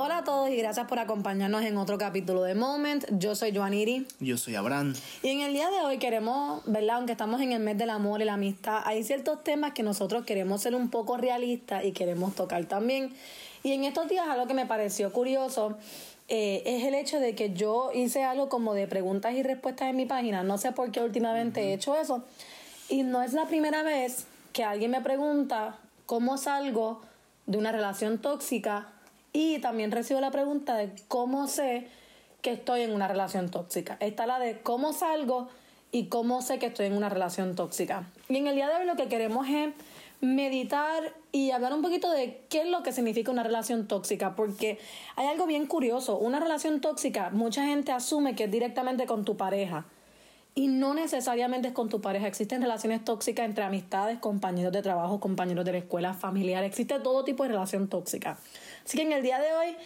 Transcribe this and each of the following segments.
Hola a todos y gracias por acompañarnos en otro capítulo de Moment. Yo soy Joaniri. Yo soy Abraham. Y en el día de hoy queremos, ¿verdad? Aunque estamos en el mes del amor y la amistad, hay ciertos temas que nosotros queremos ser un poco realistas y queremos tocar también. Y en estos días algo que me pareció curioso eh, es el hecho de que yo hice algo como de preguntas y respuestas en mi página. No sé por qué últimamente he hecho eso. Y no es la primera vez que alguien me pregunta cómo salgo de una relación tóxica y también recibo la pregunta de cómo sé que estoy en una relación tóxica. Está la de cómo salgo y cómo sé que estoy en una relación tóxica. Y en el día de hoy lo que queremos es meditar y hablar un poquito de qué es lo que significa una relación tóxica, porque hay algo bien curioso. Una relación tóxica, mucha gente asume que es directamente con tu pareja. Y no necesariamente es con tu pareja. Existen relaciones tóxicas entre amistades, compañeros de trabajo, compañeros de la escuela, familiares. Existe todo tipo de relación tóxica. Así que en el día de hoy,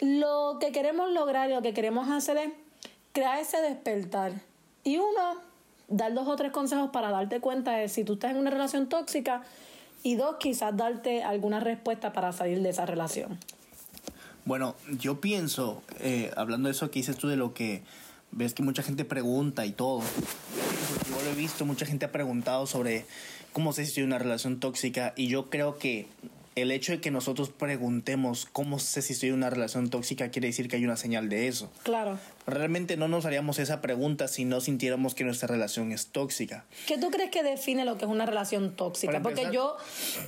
lo que queremos lograr y lo que queremos hacer es crear ese despertar. Y uno, dar dos o tres consejos para darte cuenta de si tú estás en una relación tóxica. Y dos, quizás darte alguna respuesta para salir de esa relación. Bueno, yo pienso, eh, hablando de eso que dices tú de lo que ves que mucha gente pregunta y todo. Yo lo he visto, mucha gente ha preguntado sobre cómo sé si una relación tóxica y yo creo que el hecho de que nosotros preguntemos cómo sé si estoy en una relación tóxica quiere decir que hay una señal de eso. Claro. Realmente no nos haríamos esa pregunta si no sintiéramos que nuestra relación es tóxica. ¿Qué tú crees que define lo que es una relación tóxica? Porque yo,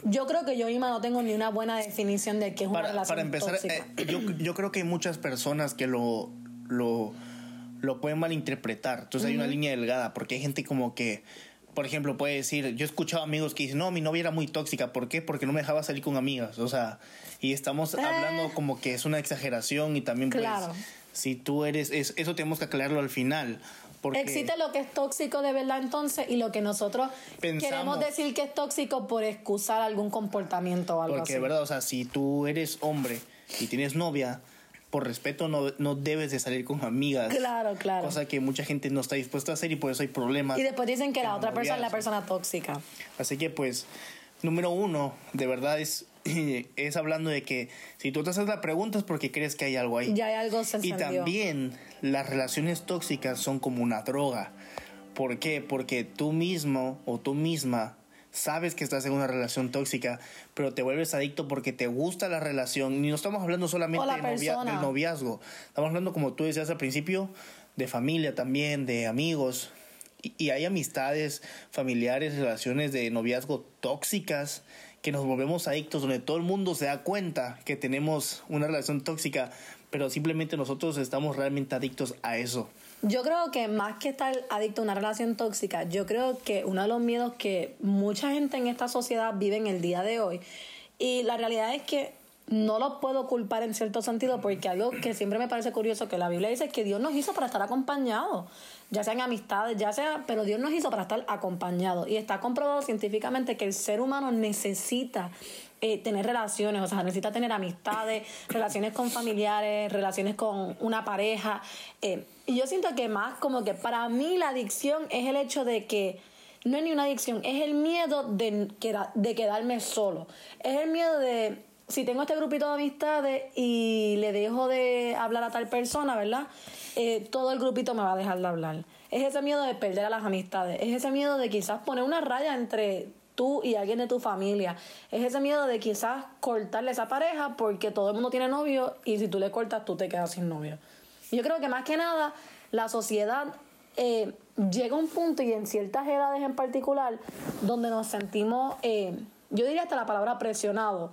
yo creo que yo misma no tengo ni una buena definición de qué es una relación para empezar, tóxica. Eh, yo, yo creo que hay muchas personas que lo, lo, lo pueden malinterpretar. Entonces hay una línea delgada porque hay gente como que por ejemplo, puede decir, yo he escuchado amigos que dicen, no, mi novia era muy tóxica, ¿por qué? Porque no me dejaba salir con amigas, o sea, y estamos Eh. hablando como que es una exageración y también pues, Claro. si tú eres, es- eso tenemos que aclararlo al final, porque Existe lo que es tóxico de verdad entonces y lo que nosotros Pensamos. queremos decir que es tóxico por excusar algún comportamiento o algo porque así. de verdad, o sea, si tú eres hombre y tienes novia, por respeto no, no debes de salir con amigas. Claro, claro. Cosa que mucha gente no está dispuesta a hacer y por eso hay problemas. Y después dicen que la otra persona es la persona tóxica. Así que pues, número uno, de verdad es, es hablando de que si tú te haces la pregunta es porque crees que hay algo ahí. Ya hay algo se y también las relaciones tóxicas son como una droga. ¿Por qué? Porque tú mismo o tú misma sabes que estás en una relación tóxica, pero te vuelves adicto porque te gusta la relación. Y no estamos hablando solamente de novia- del noviazgo. Estamos hablando, como tú decías al principio, de familia también, de amigos. Y, y hay amistades, familiares, relaciones de noviazgo tóxicas que nos volvemos adictos, donde todo el mundo se da cuenta que tenemos una relación tóxica, pero simplemente nosotros estamos realmente adictos a eso. Yo creo que más que estar adicto a una relación tóxica, yo creo que uno de los miedos que mucha gente en esta sociedad vive en el día de hoy, y la realidad es que no lo puedo culpar en cierto sentido, porque algo que siempre me parece curioso, que la Biblia dice que Dios nos hizo para estar acompañados, ya sean amistades, ya sea, pero Dios nos hizo para estar acompañados. Y está comprobado científicamente que el ser humano necesita eh, tener relaciones, o sea, necesita tener amistades, relaciones con familiares, relaciones con una pareja. eh, y yo siento que más como que para mí la adicción es el hecho de que no es ni una adicción, es el miedo de, de quedarme solo. Es el miedo de, si tengo este grupito de amistades y le dejo de hablar a tal persona, ¿verdad? Eh, todo el grupito me va a dejar de hablar. Es ese miedo de perder a las amistades. Es ese miedo de quizás poner una raya entre tú y alguien de tu familia. Es ese miedo de quizás cortarle esa pareja porque todo el mundo tiene novio y si tú le cortas tú te quedas sin novio. Yo creo que más que nada la sociedad eh, llega a un punto y en ciertas edades en particular donde nos sentimos, eh, yo diría hasta la palabra presionado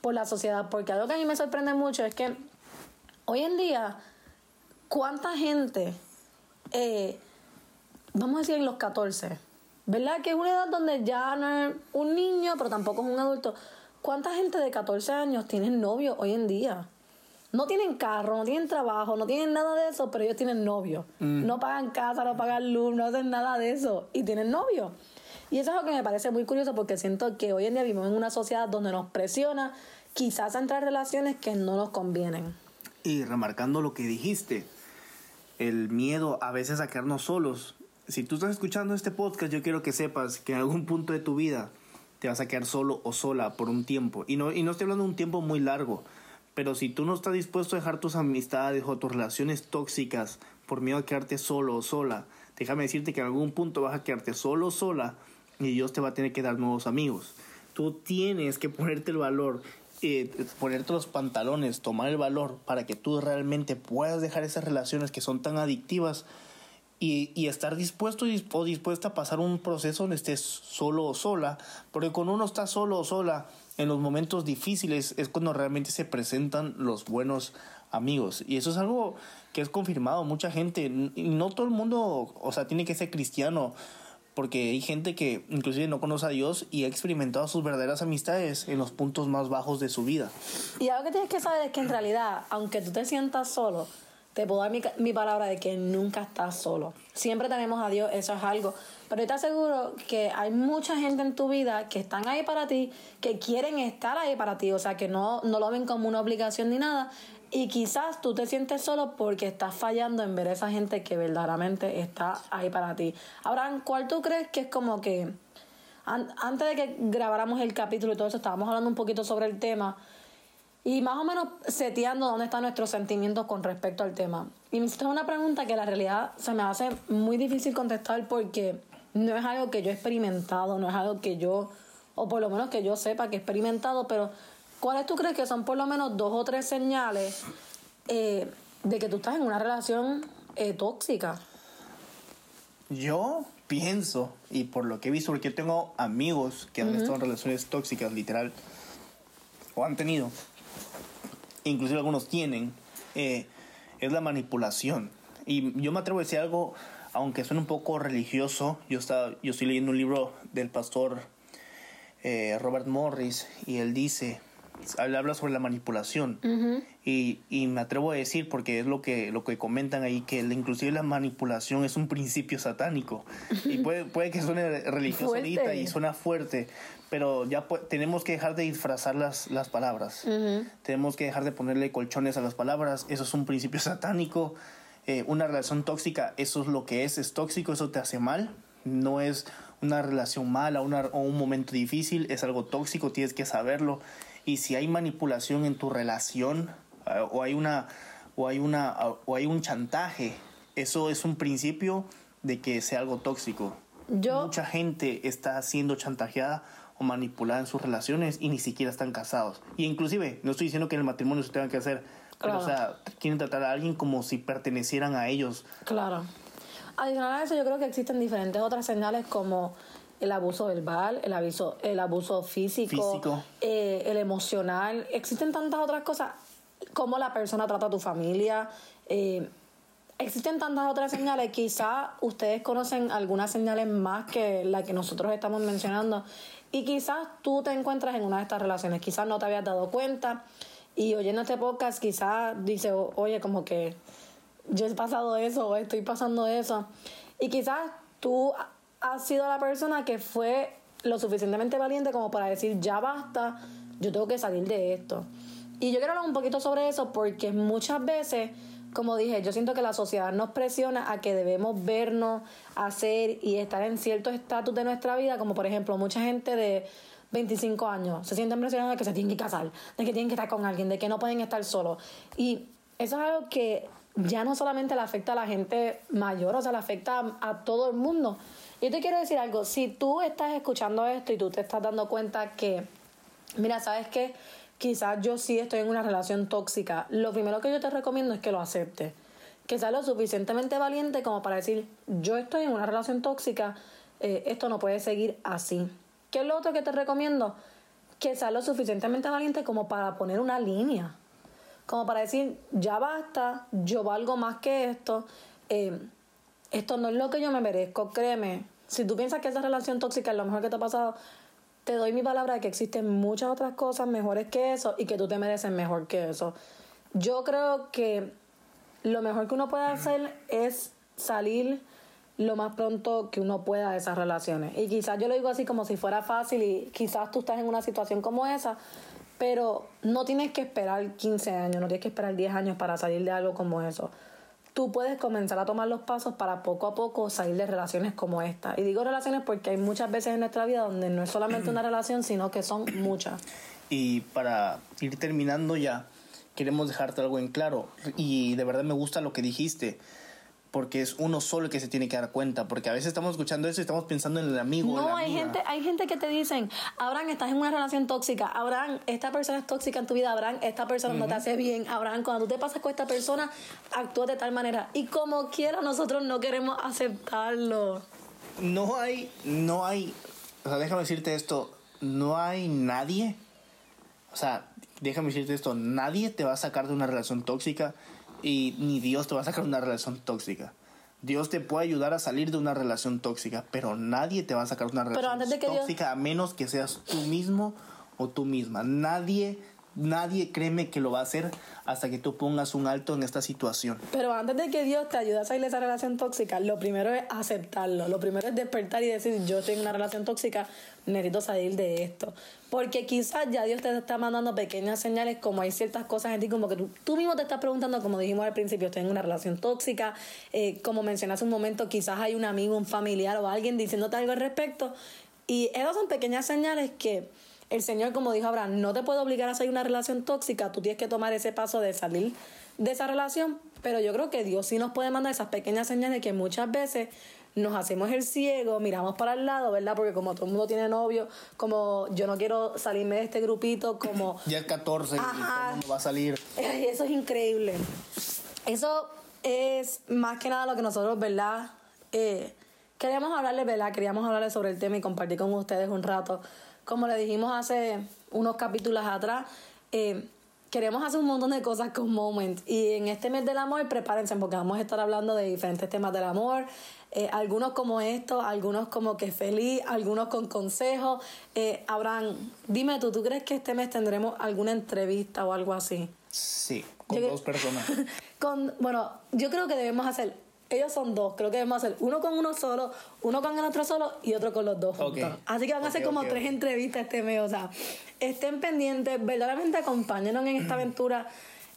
por la sociedad, porque algo que a mí me sorprende mucho es que hoy en día, ¿cuánta gente, eh, vamos a decir en los 14, ¿verdad? Que es una edad donde ya no es un niño, pero tampoco es un adulto. ¿Cuánta gente de 14 años tiene novio hoy en día? No tienen carro, no tienen trabajo, no tienen nada de eso, pero ellos tienen novio. No pagan casa, no pagan luz, no hacen nada de eso y tienen novio. Y eso es algo que me parece muy curioso porque siento que hoy en día vivimos en una sociedad donde nos presiona quizás a entrar en relaciones que no nos convienen. Y remarcando lo que dijiste, el miedo a veces a quedarnos solos. Si tú estás escuchando este podcast, yo quiero que sepas que en algún punto de tu vida te vas a quedar solo o sola por un tiempo. Y no, y no estoy hablando de un tiempo muy largo, Pero si tú no estás dispuesto a dejar tus amistades o tus relaciones tóxicas por miedo a quedarte solo o sola, déjame decirte que en algún punto vas a quedarte solo o sola y Dios te va a tener que dar nuevos amigos. Tú tienes que ponerte el valor, eh, ponerte los pantalones, tomar el valor para que tú realmente puedas dejar esas relaciones que son tan adictivas y, y, estar dispuesto o dispuesta a pasar un proceso donde estés solo o sola, porque cuando uno está solo o sola, en los momentos difíciles es cuando realmente se presentan los buenos amigos. Y eso es algo que es confirmado, mucha gente, y no todo el mundo, o sea, tiene que ser cristiano, porque hay gente que inclusive no conoce a Dios y ha experimentado sus verdaderas amistades en los puntos más bajos de su vida. Y algo que tienes que saber es que en realidad, aunque tú te sientas solo, te puedo dar mi, mi, palabra de que nunca estás solo. Siempre tenemos a Dios, eso es algo. Pero te aseguro que hay mucha gente en tu vida que están ahí para ti, que quieren estar ahí para ti, o sea, que no, no lo ven como una obligación ni nada. Y quizás tú te sientes solo porque estás fallando en ver a esa gente que verdaderamente está ahí para ti. Abraham, ¿cuál tú crees que es como que... An antes de que grabáramos el capítulo y todo eso, estábamos hablando un poquito sobre el tema y más o menos seteando dónde están nuestros sentimientos con respecto al tema. Y me hiciste una pregunta que la realidad se me hace muy difícil contestar porque no es algo que yo he experimentado, no es algo que yo, o por lo menos que yo sepa que he experimentado, pero ¿cuáles tú crees que son por lo menos dos o tres señales eh, de que tú estás en una relación eh, tóxica? Yo pienso, y por lo que he visto, porque yo tengo amigos que han estado en relaciones tóxicas, literal, o han tenido, inclusive algunos tienen, eh, es la manipulación. Y yo me atrevo a decir algo, aunque suene un poco religioso, yo, estaba, yo estoy leyendo un libro del pastor eh, Robert Morris y él dice, habla sobre la manipulación. Y, y, me atrevo a decir porque es lo que lo que comentan ahí que inclusive la manipulación es un principio satánico. Y puede, puede que suene religioso ahorita y suena fuerte pero ya tenemos que dejar de disfrazar las, las palabras. Tenemos que dejar de ponerle colchones a las palabras eso es un principio satánico. Eh, una relación tóxica eso es lo que es es tóxico eso te hace mal. No es una relación mala una, o un momento difícil es algo tóxico tienes que saberlo y si hay manipulación en tu relación eh, o hay una o hay una o hay un chantaje, eso es un principio de que sea algo tóxico. Mucha gente está siendo chantajeada o manipulada en sus relaciones y ni siquiera están casados. Y inclusive, no estoy diciendo que en el matrimonio se tenga que hacer, pero o sea, quieren tratar a alguien como si pertenecieran a ellos. Claro. Adicional a eso, yo creo que existen diferentes otras señales como el abuso verbal, el abuso, el abuso físico, eh, el emocional. Existen tantas otras cosas, como la persona trata a tu familia. Eh, existen tantas otras señales. Quizás ustedes conocen algunas señales más que la que nosotros estamos mencionando. Y quizás tú te encuentras en una de estas relaciones. Quizás no te habías dado cuenta. Y oyendo este podcast, quizás dice, oye, como que yo he pasado eso o estoy pasando eso. Y quizás tú ha sido la persona que fue lo suficientemente valiente como para decir, ya basta, yo tengo que salir de esto. Y yo quiero hablar un poquito sobre eso porque muchas veces, como dije, yo siento que la sociedad nos presiona a que debemos vernos, hacer y estar en cierto estatus de nuestra vida, como por ejemplo mucha gente de 25 años se sienten presionados de que se tienen que casar, de que tienen que estar con alguien, de que no pueden estar solos. Y eso es algo que ya no solamente le afecta a la gente mayor, o sea, le afecta a todo el mundo. Yo te quiero decir algo, si tú estás escuchando esto y tú te estás dando cuenta que, mira, ¿sabes qué? Quizás yo sí estoy en una relación tóxica. Lo primero que yo te recomiendo es que lo aceptes. Que seas lo suficientemente valiente como para decir, yo estoy en una relación tóxica, eh, esto no puede seguir así. ¿Qué es lo otro que te recomiendo? Que seas lo suficientemente valiente como para poner una línea. Como para decir, ya basta, yo valgo más que esto. Eh, esto no es lo que yo me merezco, créeme. Si tú piensas que esa relación tóxica es lo mejor que te ha pasado, te doy mi palabra de que existen muchas otras cosas mejores que eso y que tú te mereces mejor que eso. Yo creo que lo mejor que uno puede hacer es salir lo más pronto que uno pueda de esas relaciones. Y quizás yo lo digo así como si fuera fácil y quizás tú estás en una situación como esa, pero no tienes que esperar 15 años, no tienes que esperar 10 años para salir de algo como eso tú puedes comenzar a tomar los pasos para poco a poco salir de relaciones como esta. Y digo relaciones porque hay muchas veces en nuestra vida donde no es solamente una relación, sino que son muchas. Y para ir terminando ya, queremos dejarte algo en claro. Y de verdad me gusta lo que dijiste. Porque es uno solo el que se tiene que dar cuenta. Porque a veces estamos escuchando eso y estamos pensando en el amigo. No, la hay amiga. gente, hay gente que te dicen, Abraham, estás en una relación tóxica, Abraham, esta persona es tóxica en tu vida, Abraham, esta persona no te hace bien, Abraham, cuando tú te pasas con esta persona, actúa de tal manera. Y como quiera, nosotros no queremos aceptarlo. No hay, no hay, o sea, déjame decirte esto, no hay nadie, o sea, déjame decirte esto, nadie te va a sacar de una relación tóxica y ni Dios te va a sacar de una relación tóxica. Dios te puede ayudar a salir de una relación tóxica, pero nadie te va a sacar de una relación Dios- tóxica a menos que seas tú mismo o tú misma. Nadie, nadie créeme que lo va a hacer hasta que tú pongas un alto en esta situación. Pero antes de que Dios te ayude a salir de esa relación tóxica, lo primero es aceptarlo. Lo primero es despertar y decir, yo estoy en una relación tóxica, necesito salir de esto. Porque quizás ya Dios te está mandando pequeñas señales, como hay ciertas cosas en ti, como que tú, mismo te estás preguntando, como dijimos al principio, estoy una relación tóxica. Eh, como mencioné hace un momento, quizás hay un amigo, un familiar o alguien diciéndote algo al respecto. Y esas son pequeñas señales que el Señor, como dijo Abraham, no te puede obligar a salir de una relación tóxica, tú tienes que tomar ese paso de salir de esa relación, pero yo creo que Dios sí nos puede mandar esas pequeñas señales que muchas veces nos hacemos el ciego, miramos para el lado, ¿verdad? Porque como todo el mundo tiene novio, como yo no quiero salirme de este grupito, como Ya el 14 y todo el mundo va a salir. Eso es increíble. Eso es más que nada lo que nosotros, ¿verdad? Eh, queríamos hablarles, ¿verdad? Queríamos hablarles sobre el tema y compartir con ustedes un rato. Como le dijimos hace unos capítulos atrás, eh, queremos hacer un montón de cosas con Moment. Y en este mes del amor, prepárense porque vamos a estar hablando de diferentes temas del amor. Eh, algunos como estos, algunos como que feliz, algunos con consejos. Eh, Abraham, dime tú, ¿tú crees que este mes tendremos alguna entrevista o algo así? Sí, con Yo- dos personas. con, bueno, yo creo que debemos hacer, ellos son dos, creo que debemos hacer uno con uno solo, uno con el otro solo y otro con los dos juntos. Ok. Así que van a Ok, como tres entrevistas este mes, o sea, estén pendientes, verdaderamente acompáñenos en esta aventura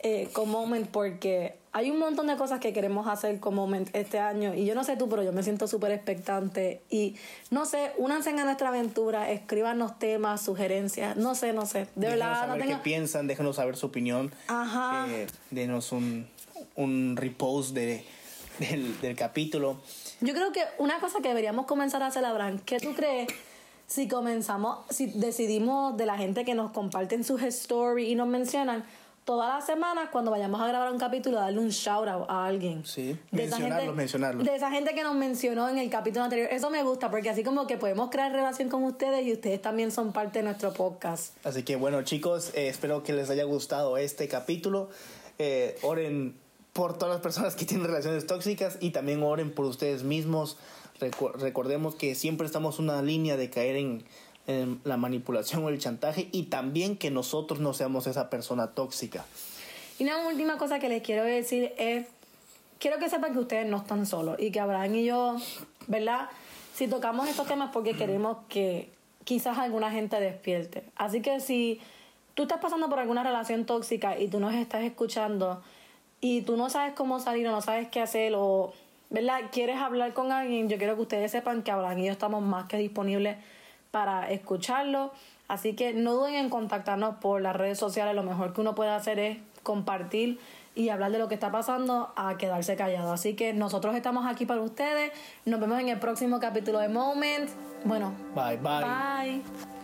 eh, con Moment porque hay un montón de cosas que queremos hacer con Moment este año y yo no sé tú, pero yo me siento súper expectante y no sé, únanse a nuestra aventura, escríbanos temas, sugerencias, no sé, no sé, de Déjenos verdad no saber tengo... qué piensan, déjenos saber su opinión. Ajá. Eh, denos un, un repost de, del, del capítulo. Yo creo que una cosa que deberíamos comenzar a hacer, Abraham, ¿qué tú crees si comenzamos, si decidimos de la gente que nos comparten sus stories y nos mencionan, todas las semanas cuando vayamos a grabar un capítulo, darle un shout out a alguien? Sí, De esa mencionarlos, gente- mencionarlos. De esa gente que nos mencionó en el capítulo anterior. Eso me gusta porque así como que podemos crear relación con ustedes y ustedes también son parte de nuestro podcast. Así que bueno chicos, eh, espero que les haya gustado este capítulo. Eh, oren por todas las personas que tienen relaciones tóxicas y también oren por ustedes mismos. Recu- recordemos que siempre estamos una línea de caer en, en la manipulación o el chantaje y también que nosotros no seamos esa persona tóxica. Y una última cosa que les quiero decir es, quiero que sepan que ustedes no están solos y que Abraham y yo, ¿verdad? Si tocamos estos temas porque queremos que quizás alguna gente despierte. Así que si tú estás pasando por alguna relación tóxica y tú nos estás escuchando y tú no sabes cómo salir o no sabes qué hacer o, ¿verdad? Quieres hablar con alguien, yo quiero que ustedes sepan que Abraham y yo estamos más que disponibles para escucharlo. Así que no duden en contactarnos por las redes sociales. Lo mejor que uno puede hacer es compartir y hablar de lo que está pasando a quedarse callado. Así que nosotros estamos aquí para ustedes. Nos vemos en el próximo capítulo de Moment. Bueno, Bye bye. bye.